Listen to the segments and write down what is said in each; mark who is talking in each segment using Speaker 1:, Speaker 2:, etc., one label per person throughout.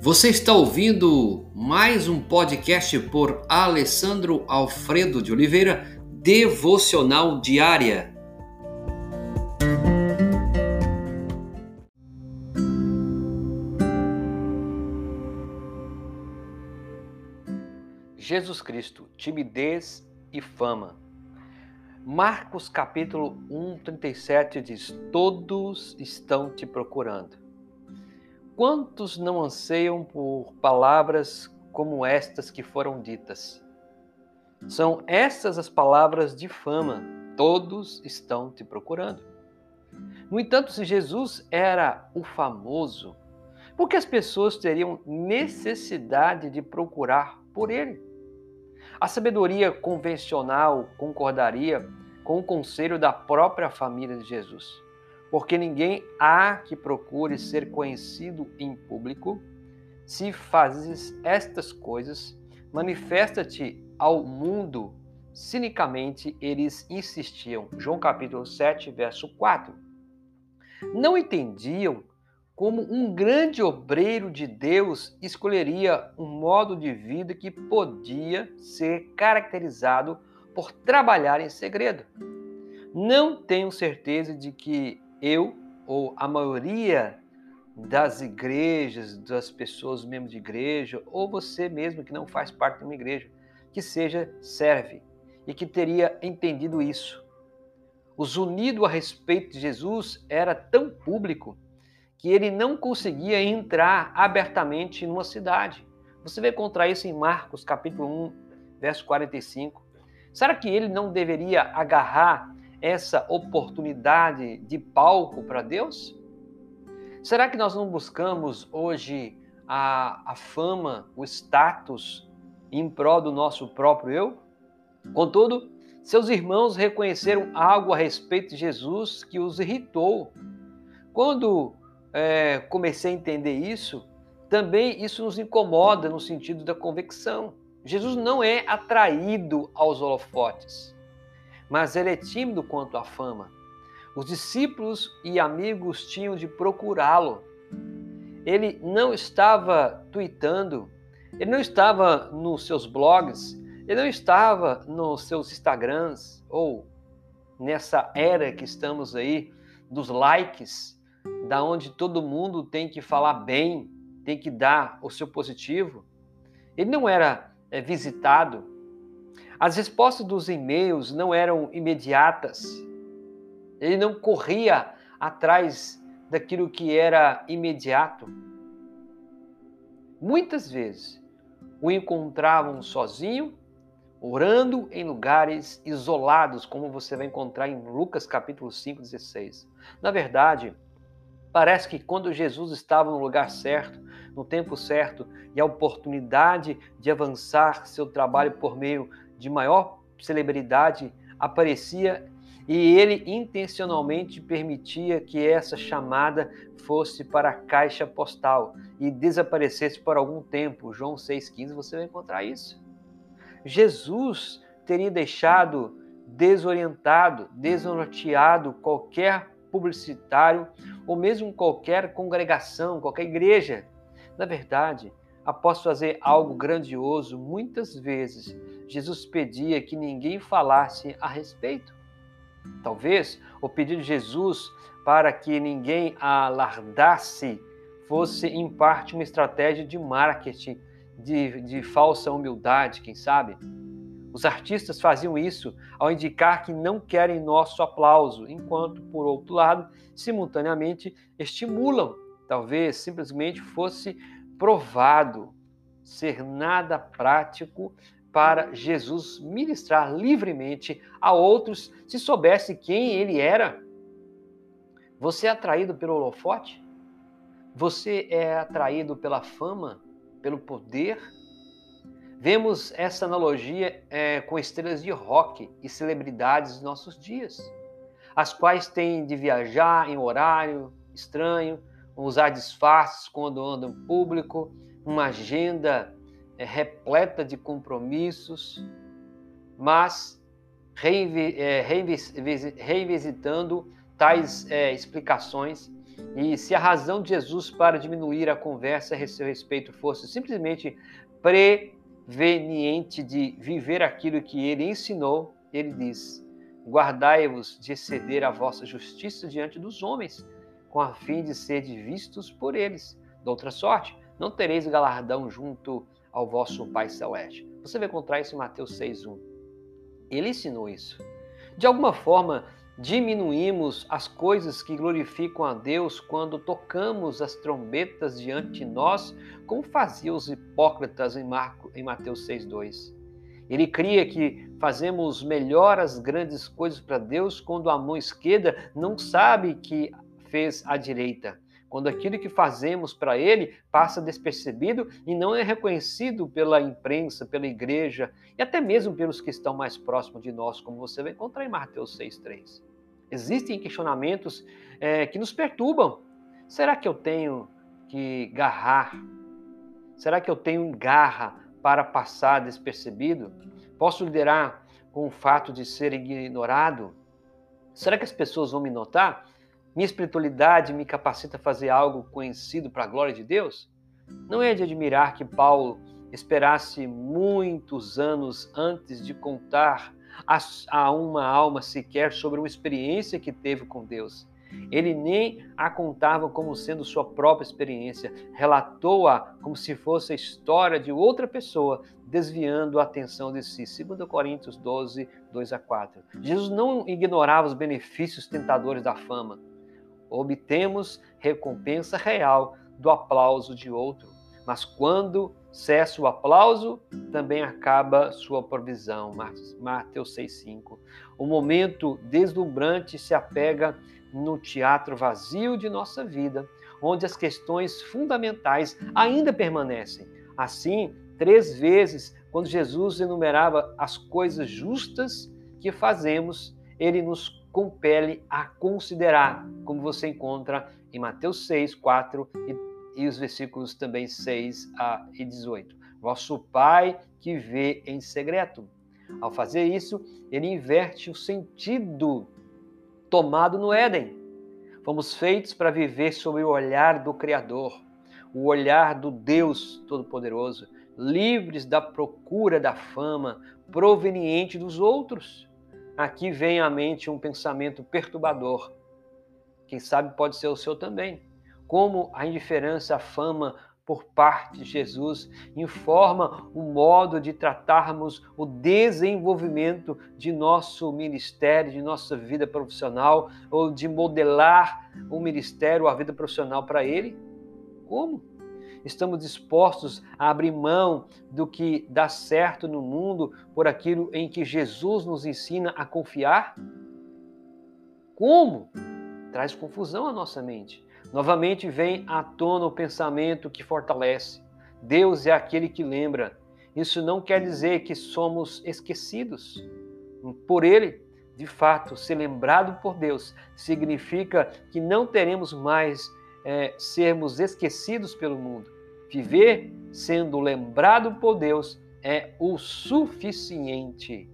Speaker 1: Você está ouvindo mais um podcast por Alessandro Alfredo de Oliveira, Devocional Diária. Jesus Cristo, timidez e fama. Marcos capítulo 1, 37 diz: Todos estão te procurando. Quantos não anseiam por palavras como estas que foram ditas? São estas as palavras de fama. Todos estão te procurando. No entanto, se Jesus era o famoso, por que as pessoas teriam necessidade de procurar por ele? A sabedoria convencional concordaria com o conselho da própria família de Jesus, porque ninguém há que procure ser conhecido em público. Se fazes estas coisas, manifesta-te ao mundo. Cinicamente, eles insistiam. João capítulo 7, verso 4. Não entendiam como um grande obreiro de Deus escolheria um modo de vida que podia ser caracterizado por trabalhar em segredo. Não tenho certeza de que eu ou a maioria das igrejas, das pessoas membros de igreja, ou você mesmo que não faz parte de uma igreja, que seja serve e que teria entendido isso. O zunido a respeito de Jesus era tão público que ele não conseguia entrar abertamente numa cidade. Você vai encontrar isso em Marcos, capítulo 1, verso 45. Será que ele não deveria agarrar essa oportunidade de palco para Deus? Será que nós não buscamos hoje a, a fama, o status em prol do nosso próprio eu? Contudo, seus irmãos reconheceram algo a respeito de Jesus que os irritou. Quando é, comecei a entender isso, também isso nos incomoda no sentido da convicção. Jesus não é atraído aos holofotes, mas ele é tímido quanto à fama. Os discípulos e amigos tinham de procurá-lo. Ele não estava tweetando, ele não estava nos seus blogs, ele não estava nos seus Instagrams ou nessa era que estamos aí dos likes da onde todo mundo tem que falar bem, tem que dar o seu positivo. Ele não era é, visitado. As respostas dos e-mails não eram imediatas. Ele não corria atrás daquilo que era imediato. Muitas vezes o encontravam sozinho, orando em lugares isolados, como você vai encontrar em Lucas capítulo 5, 16. Na verdade, Parece que quando Jesus estava no lugar certo, no tempo certo, e a oportunidade de avançar seu trabalho por meio de maior celebridade aparecia, e ele intencionalmente permitia que essa chamada fosse para a caixa postal e desaparecesse por algum tempo. João 6,15, você vai encontrar isso. Jesus teria deixado desorientado, desnorteado qualquer publicitário ou mesmo qualquer congregação, qualquer igreja. Na verdade, após fazer algo grandioso, muitas vezes Jesus pedia que ninguém falasse a respeito. Talvez o pedido de Jesus para que ninguém alardasse fosse em parte uma estratégia de marketing, de, de falsa humildade, quem sabe? Os artistas faziam isso ao indicar que não querem nosso aplauso, enquanto, por outro lado, simultaneamente estimulam. Talvez simplesmente fosse provado ser nada prático para Jesus ministrar livremente a outros se soubesse quem ele era. Você é atraído pelo holofote? Você é atraído pela fama, pelo poder? Vemos essa analogia é, com estrelas de rock e celebridades dos nossos dias, as quais têm de viajar em horário estranho, usar disfarces quando andam público, uma agenda é, repleta de compromissos, mas é, revisitando tais é, explicações E se a razão de Jesus para diminuir a conversa a seu respeito fosse simplesmente preveniente de viver aquilo que ele ensinou, ele diz: Guardai-vos de exceder a vossa justiça diante dos homens, com a fim de ser vistos por eles. De outra sorte, não tereis galardão junto ao vosso Pai Celeste. Você vai encontrar isso em Mateus 6,1. Ele ensinou isso. De alguma forma, diminuímos as coisas que glorificam a Deus quando tocamos as trombetas diante de nós, como faziam os hipócritas em, Marco, em Mateus 6,2. Ele cria que fazemos melhor as grandes coisas para Deus quando a mão esquerda não sabe que fez a direita quando aquilo que fazemos para Ele passa despercebido e não é reconhecido pela imprensa, pela igreja e até mesmo pelos que estão mais próximos de nós, como você vai encontrar em Mateus 6,3. Existem questionamentos é, que nos perturbam. Será que eu tenho que garrar? Será que eu tenho garra para passar despercebido? Posso liderar com o fato de ser ignorado? Será que as pessoas vão me notar? Minha espiritualidade me capacita a fazer algo conhecido para a glória de Deus? Não é de admirar que Paulo esperasse muitos anos antes de contar a uma alma sequer sobre uma experiência que teve com Deus. Ele nem a contava como sendo sua própria experiência, relatou-a como se fosse a história de outra pessoa, desviando a atenção de si. 2 Coríntios 12, 2 a 4. Jesus não ignorava os benefícios tentadores da fama obtemos recompensa real do aplauso de outro. Mas quando cessa o aplauso, também acaba sua provisão. Mateus 6,5. O momento deslumbrante se apega no teatro vazio de nossa vida, onde as questões fundamentais ainda permanecem. Assim, três vezes, quando Jesus enumerava as coisas justas que fazemos, ele nos compele a considerar, como você encontra em Mateus 6, 4 e, e os versículos também 6 a, e 18. Vosso Pai que vê em segredo. Ao fazer isso, ele inverte o sentido tomado no Éden. Fomos feitos para viver sob o olhar do Criador, o olhar do Deus Todo-Poderoso, livres da procura da fama proveniente dos outros aqui vem à mente um pensamento perturbador. Quem sabe pode ser o seu também. Como a indiferença à fama por parte de Jesus informa o modo de tratarmos o desenvolvimento de nosso ministério, de nossa vida profissional, ou de modelar o ministério, a vida profissional para ele? Como? Estamos dispostos a abrir mão do que dá certo no mundo por aquilo em que Jesus nos ensina a confiar? Como? Traz confusão à nossa mente. Novamente vem à tona o pensamento que fortalece. Deus é aquele que lembra. Isso não quer dizer que somos esquecidos. Por Ele, de fato, ser lembrado por Deus significa que não teremos mais é, sermos esquecidos pelo mundo. Viver sendo lembrado por Deus é o suficiente.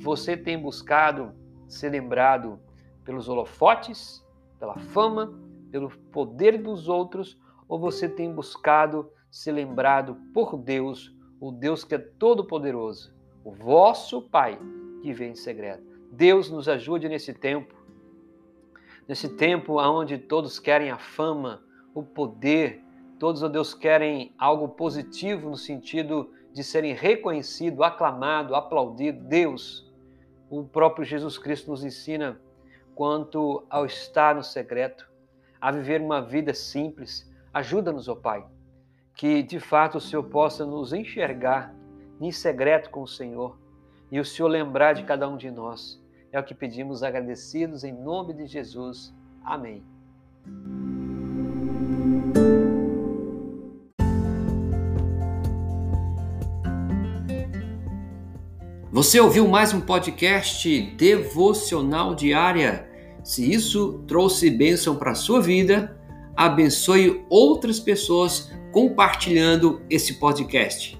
Speaker 1: Você tem buscado ser lembrado pelos holofotes, pela fama, pelo poder dos outros, ou você tem buscado ser lembrado por Deus, o Deus que é todo-poderoso, o vosso Pai que vem em segredo. Deus nos ajude nesse tempo nesse tempo onde todos querem a fama, o poder, todos, ó Deus, querem algo positivo no sentido de serem reconhecidos, aclamados, aplaudidos. Deus, o próprio Jesus Cristo nos ensina quanto ao estar no secreto, a viver uma vida simples. Ajuda-nos, ó Pai, que de fato o Senhor possa nos enxergar em secreto com o Senhor e o Senhor lembrar de cada um de nós é o que pedimos agradecidos em nome de Jesus. Amém.
Speaker 2: Você ouviu mais um podcast devocional diária? Se isso trouxe bênção para a sua vida, abençoe outras pessoas compartilhando esse podcast.